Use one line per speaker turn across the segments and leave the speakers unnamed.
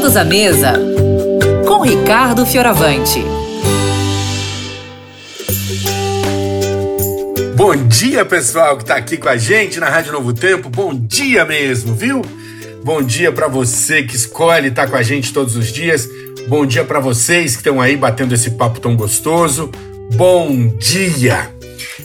Todos à mesa com Ricardo Fioravante.
Bom dia, pessoal que está aqui com a gente na Rádio Novo Tempo. Bom dia mesmo, viu? Bom dia para você que escolhe estar tá com a gente todos os dias. Bom dia para vocês que estão aí batendo esse papo tão gostoso. Bom dia!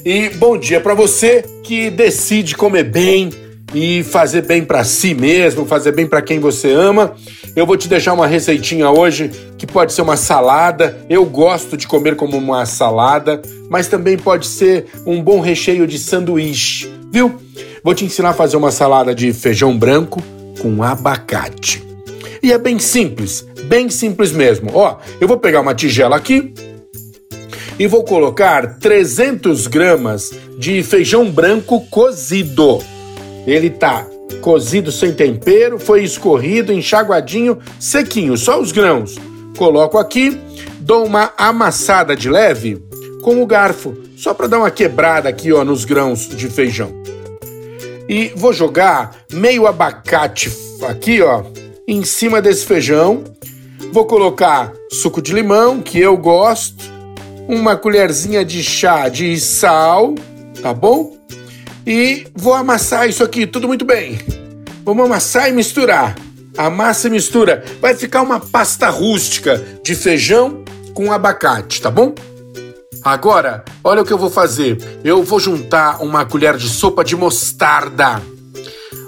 E bom dia para você que decide comer bem e fazer bem para si mesmo, fazer bem para quem você ama. Eu vou te deixar uma receitinha hoje que pode ser uma salada. Eu gosto de comer como uma salada, mas também pode ser um bom recheio de sanduíche, viu? Vou te ensinar a fazer uma salada de feijão branco com abacate. E é bem simples, bem simples mesmo. Ó, eu vou pegar uma tigela aqui e vou colocar 300 gramas de feijão branco cozido. Ele tá cozido sem tempero, foi escorrido, enxaguadinho, sequinho, só os grãos. Coloco aqui, dou uma amassada de leve com o garfo, só para dar uma quebrada aqui, ó, nos grãos de feijão. E vou jogar meio abacate aqui, ó, em cima desse feijão. Vou colocar suco de limão, que eu gosto, uma colherzinha de chá de sal, tá bom? E vou amassar isso aqui, tudo muito bem. Vamos amassar e misturar. Amassa e mistura. Vai ficar uma pasta rústica de feijão com abacate, tá bom? Agora, olha o que eu vou fazer. Eu vou juntar uma colher de sopa de mostarda,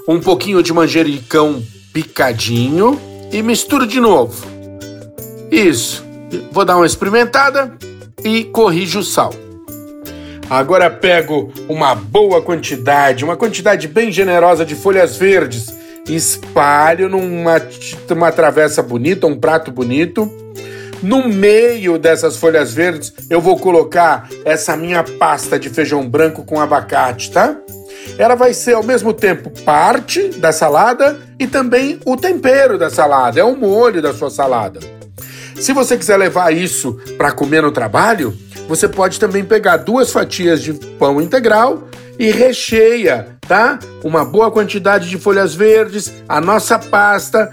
um pouquinho de manjericão picadinho e misturo de novo. Isso. Vou dar uma experimentada e corrijo o sal. Agora pego uma boa quantidade, uma quantidade bem generosa de folhas verdes, espalho numa uma travessa bonita, um prato bonito. No meio dessas folhas verdes, eu vou colocar essa minha pasta de feijão branco com abacate, tá? ela vai ser ao mesmo tempo parte da salada e também o tempero da salada, é o molho da sua salada. Se você quiser levar isso para comer no trabalho, você pode também pegar duas fatias de pão integral e recheia, tá? Uma boa quantidade de folhas verdes, a nossa pasta,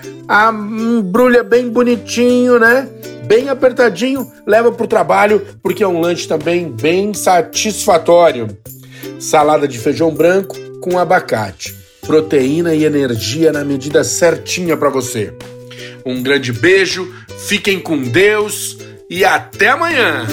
embrulha bem bonitinho, né? Bem apertadinho, leva para o trabalho porque é um lanche também bem satisfatório salada de feijão branco com abacate. Proteína e energia na medida certinha para você. Um grande beijo, fiquem com Deus e até amanhã!